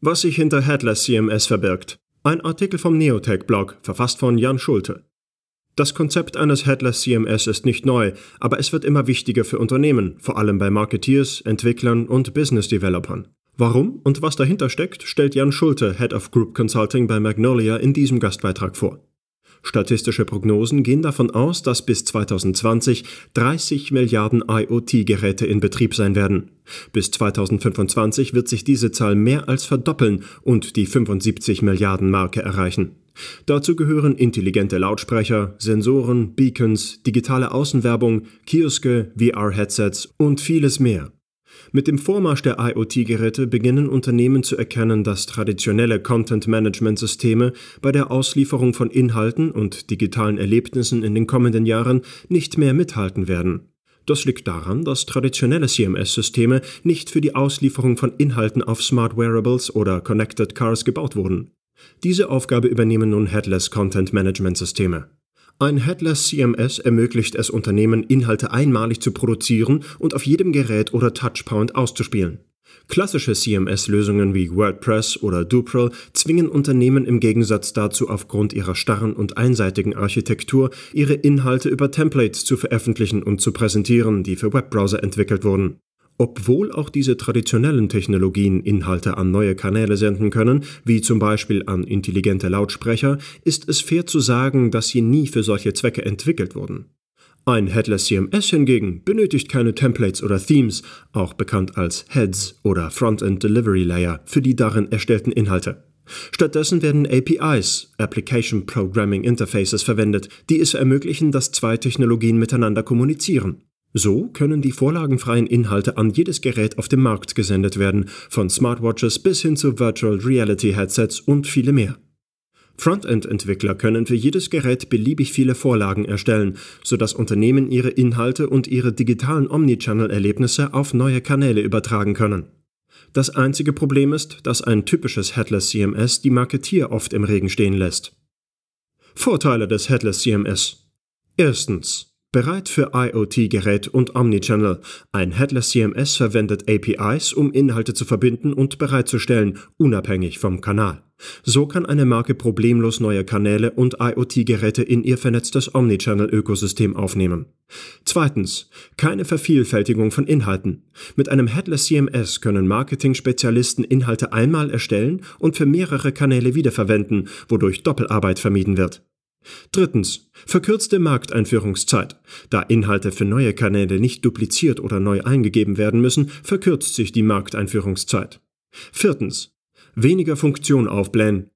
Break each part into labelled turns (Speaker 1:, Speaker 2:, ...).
Speaker 1: Was sich hinter Headless CMS verbirgt. Ein Artikel vom Neotech-Blog, verfasst von Jan Schulte. Das Konzept eines Headless CMS ist nicht neu, aber es wird immer wichtiger für Unternehmen, vor allem bei Marketeers, Entwicklern und Business Developern. Warum und was dahinter steckt, stellt Jan Schulte, Head of Group Consulting bei Magnolia, in diesem Gastbeitrag vor. Statistische Prognosen gehen davon aus, dass bis 2020 30 Milliarden IoT-Geräte in Betrieb sein werden. Bis 2025 wird sich diese Zahl mehr als verdoppeln und die 75 Milliarden Marke erreichen. Dazu gehören intelligente Lautsprecher, Sensoren, Beacons, digitale Außenwerbung, Kioske, VR-Headsets und vieles mehr. Mit dem Vormarsch der IoT-Geräte beginnen Unternehmen zu erkennen, dass traditionelle Content-Management-Systeme bei der Auslieferung von Inhalten und digitalen Erlebnissen in den kommenden Jahren nicht mehr mithalten werden. Das liegt daran, dass traditionelle CMS-Systeme nicht für die Auslieferung von Inhalten auf Smart Wearables oder Connected Cars gebaut wurden. Diese Aufgabe übernehmen nun Headless Content Management Systeme. Ein Headless CMS ermöglicht es Unternehmen, Inhalte einmalig zu produzieren und auf jedem Gerät oder Touchpoint auszuspielen. Klassische CMS-Lösungen wie WordPress oder Duprel zwingen Unternehmen im Gegensatz dazu aufgrund ihrer starren und einseitigen Architektur, ihre Inhalte über Templates zu veröffentlichen und zu präsentieren, die für Webbrowser entwickelt wurden. Obwohl auch diese traditionellen Technologien Inhalte an neue Kanäle senden können, wie zum Beispiel an intelligente Lautsprecher, ist es fair zu sagen, dass sie nie für solche Zwecke entwickelt wurden. Ein Headless CMS hingegen benötigt keine Templates oder Themes, auch bekannt als Heads oder Frontend Delivery Layer, für die darin erstellten Inhalte. Stattdessen werden APIs, Application Programming Interfaces, verwendet, die es ermöglichen, dass zwei Technologien miteinander kommunizieren. So können die vorlagenfreien Inhalte an jedes Gerät auf dem Markt gesendet werden, von Smartwatches bis hin zu Virtual Reality Headsets und viele mehr. Frontend-Entwickler können für jedes Gerät beliebig viele Vorlagen erstellen, sodass Unternehmen ihre Inhalte und ihre digitalen Omnichannel-Erlebnisse auf neue Kanäle übertragen können. Das einzige Problem ist, dass ein typisches Headless CMS die Marketier oft im Regen stehen lässt. Vorteile des Headless CMS Erstens Bereit für IoT-Gerät und Omnichannel. Ein Headless CMS verwendet APIs, um Inhalte zu verbinden und bereitzustellen, unabhängig vom Kanal. So kann eine Marke problemlos neue Kanäle und IoT-Geräte in ihr vernetztes Omnichannel-Ökosystem aufnehmen. Zweitens. Keine Vervielfältigung von Inhalten. Mit einem Headless CMS können Marketing-Spezialisten Inhalte einmal erstellen und für mehrere Kanäle wiederverwenden, wodurch Doppelarbeit vermieden wird. Drittens. Verkürzte Markteinführungszeit. Da Inhalte für neue Kanäle nicht dupliziert oder neu eingegeben werden müssen, verkürzt sich die Markteinführungszeit. Viertens. Weniger Funktion aufblähen.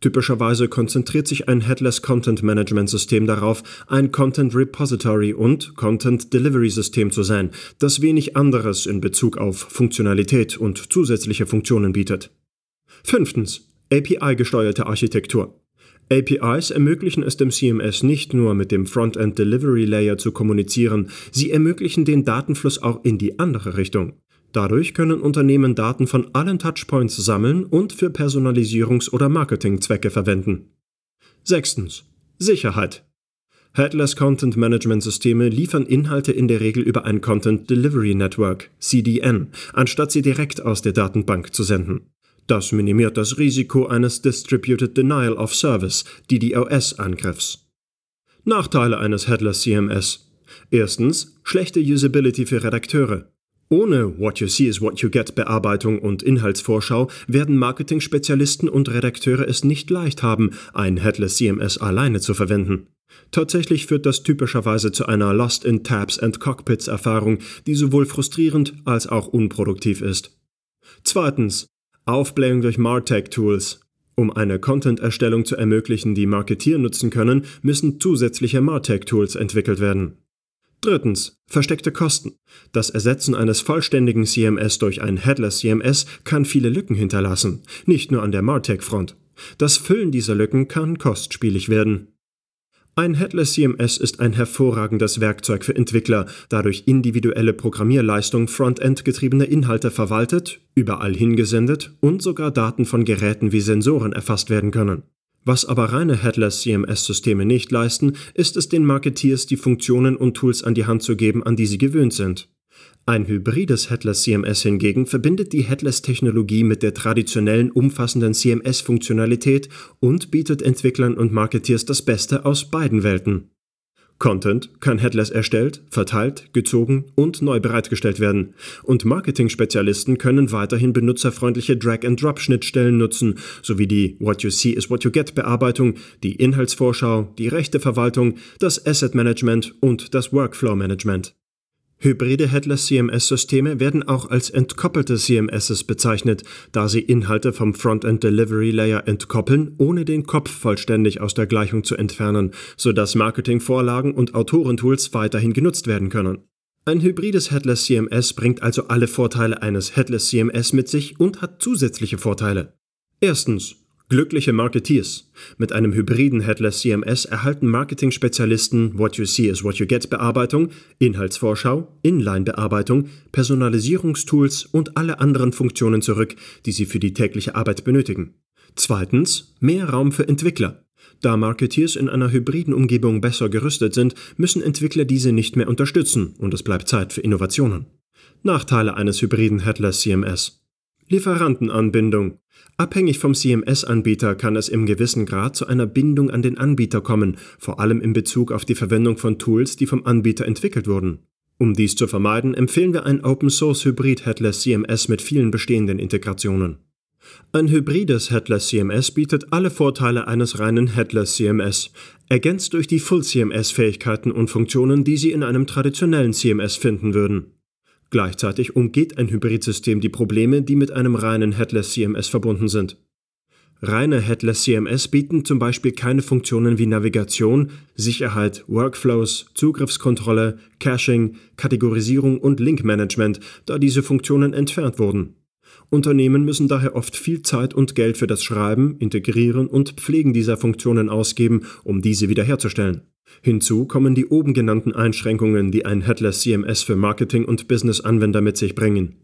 Speaker 1: Typischerweise konzentriert sich ein Headless Content Management System darauf, ein Content Repository und Content Delivery System zu sein, das wenig anderes in Bezug auf Funktionalität und zusätzliche Funktionen bietet. Fünftens. API-gesteuerte Architektur. APIs ermöglichen es dem CMS nicht nur mit dem Frontend Delivery Layer zu kommunizieren, sie ermöglichen den Datenfluss auch in die andere Richtung. Dadurch können Unternehmen Daten von allen Touchpoints sammeln und für Personalisierungs- oder Marketingzwecke verwenden. Sechstens. Sicherheit. Headless Content Management Systeme liefern Inhalte in der Regel über ein Content Delivery Network, CDN, anstatt sie direkt aus der Datenbank zu senden. Das minimiert das Risiko eines Distributed Denial of Service, DDoS-Angriffs. Nachteile eines Headless CMS. Erstens, schlechte Usability für Redakteure. Ohne What You See is What You Get Bearbeitung und Inhaltsvorschau werden Marketing-Spezialisten und Redakteure es nicht leicht haben, ein Headless CMS alleine zu verwenden. Tatsächlich führt das typischerweise zu einer Lost in Tabs and Cockpits Erfahrung, die sowohl frustrierend als auch unproduktiv ist. Zweitens, Aufblähung durch Martech-Tools. Um eine Content-Erstellung zu ermöglichen, die Marketier nutzen können, müssen zusätzliche Martech-Tools entwickelt werden. Drittens. Versteckte Kosten. Das Ersetzen eines vollständigen CMS durch ein Headless CMS kann viele Lücken hinterlassen, nicht nur an der Martech-Front. Das Füllen dieser Lücken kann kostspielig werden. Ein Headless CMS ist ein hervorragendes Werkzeug für Entwickler, da durch individuelle Programmierleistung Frontend-getriebene Inhalte verwaltet, überall hingesendet und sogar Daten von Geräten wie Sensoren erfasst werden können. Was aber reine Headless CMS-Systeme nicht leisten, ist es den Marketeers die Funktionen und Tools an die Hand zu geben, an die sie gewöhnt sind. Ein hybrides Headless CMS hingegen verbindet die Headless-Technologie mit der traditionellen umfassenden CMS-Funktionalität und bietet Entwicklern und Marketeers das Beste aus beiden Welten. Content kann headless erstellt, verteilt, gezogen und neu bereitgestellt werden. Und Marketing-Spezialisten können weiterhin benutzerfreundliche Drag-and-Drop-Schnittstellen nutzen, sowie die What You See is What You Get Bearbeitung, die Inhaltsvorschau, die Rechteverwaltung, das Asset Management und das Workflow Management. Hybride Headless CMS-Systeme werden auch als entkoppelte CMSs bezeichnet, da sie Inhalte vom Frontend Delivery Layer entkoppeln, ohne den Kopf vollständig aus der Gleichung zu entfernen, sodass Marketingvorlagen und Autorentools weiterhin genutzt werden können. Ein hybrides Headless CMS bringt also alle Vorteile eines Headless CMS mit sich und hat zusätzliche Vorteile. Erstens Glückliche Marketeers. Mit einem hybriden Headless CMS erhalten Marketing-Spezialisten What You See is What You Get Bearbeitung, Inhaltsvorschau, Inline-Bearbeitung, Personalisierungstools und alle anderen Funktionen zurück, die sie für die tägliche Arbeit benötigen. Zweitens, mehr Raum für Entwickler. Da Marketeers in einer hybriden Umgebung besser gerüstet sind, müssen Entwickler diese nicht mehr unterstützen und es bleibt Zeit für Innovationen. Nachteile eines hybriden Headless CMS. Lieferantenanbindung. Abhängig vom CMS-Anbieter kann es im gewissen Grad zu einer Bindung an den Anbieter kommen, vor allem in Bezug auf die Verwendung von Tools, die vom Anbieter entwickelt wurden. Um dies zu vermeiden, empfehlen wir ein Open-Source Hybrid Headless CMS mit vielen bestehenden Integrationen. Ein hybrides Headless CMS bietet alle Vorteile eines reinen Headless CMS, ergänzt durch die Full CMS Fähigkeiten und Funktionen, die Sie in einem traditionellen CMS finden würden. Gleichzeitig umgeht ein Hybridsystem die Probleme, die mit einem reinen Headless CMS verbunden sind. Reine Headless CMS bieten zum Beispiel keine Funktionen wie Navigation, Sicherheit, Workflows, Zugriffskontrolle, Caching, Kategorisierung und Linkmanagement, da diese Funktionen entfernt wurden. Unternehmen müssen daher oft viel Zeit und Geld für das Schreiben, Integrieren und Pflegen dieser Funktionen ausgeben, um diese wiederherzustellen. Hinzu kommen die oben genannten Einschränkungen, die ein Headless CMS für Marketing- und Business-Anwender mit sich bringen.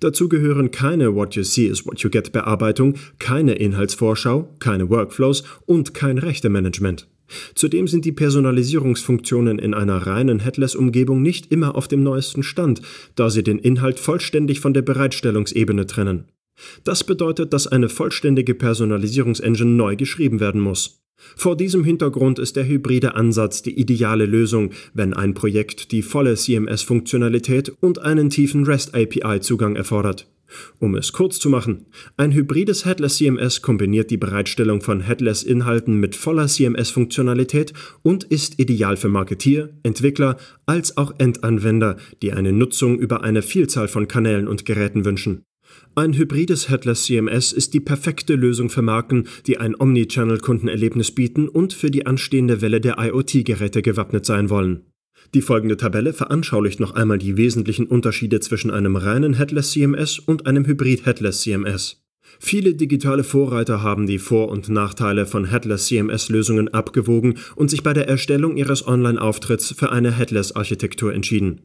Speaker 1: Dazu gehören keine What You See is What You Get Bearbeitung, keine Inhaltsvorschau, keine Workflows und kein Rechtemanagement. Zudem sind die Personalisierungsfunktionen in einer reinen Headless-Umgebung nicht immer auf dem neuesten Stand, da sie den Inhalt vollständig von der Bereitstellungsebene trennen. Das bedeutet, dass eine vollständige Personalisierungsengine neu geschrieben werden muss. Vor diesem Hintergrund ist der hybride Ansatz die ideale Lösung, wenn ein Projekt die volle CMS-Funktionalität und einen tiefen REST-API-Zugang erfordert. Um es kurz zu machen, ein hybrides Headless CMS kombiniert die Bereitstellung von Headless-Inhalten mit voller CMS-Funktionalität und ist ideal für Marketier, Entwickler als auch Endanwender, die eine Nutzung über eine Vielzahl von Kanälen und Geräten wünschen. Ein hybrides Headless CMS ist die perfekte Lösung für Marken, die ein Omnichannel-Kundenerlebnis bieten und für die anstehende Welle der IoT-Geräte gewappnet sein wollen. Die folgende Tabelle veranschaulicht noch einmal die wesentlichen Unterschiede zwischen einem reinen Headless CMS und einem Hybrid Headless CMS. Viele digitale Vorreiter haben die Vor- und Nachteile von Headless CMS-Lösungen abgewogen und sich bei der Erstellung ihres Online-Auftritts für eine Headless-Architektur entschieden.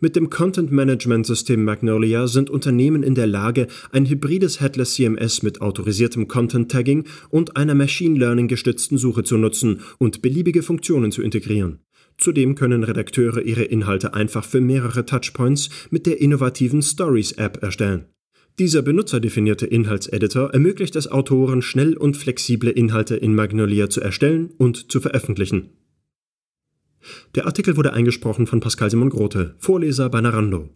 Speaker 1: Mit dem Content-Management-System Magnolia sind Unternehmen in der Lage, ein hybrides Headless CMS mit autorisiertem Content-Tagging und einer Machine Learning-gestützten Suche zu nutzen und beliebige Funktionen zu integrieren. Zudem können Redakteure ihre Inhalte einfach für mehrere Touchpoints mit der innovativen Stories-App erstellen. Dieser benutzerdefinierte Inhaltseditor ermöglicht es Autoren, schnell und flexible Inhalte in Magnolia zu erstellen und zu veröffentlichen. Der Artikel wurde eingesprochen von Pascal Simon Grote, Vorleser bei Narando.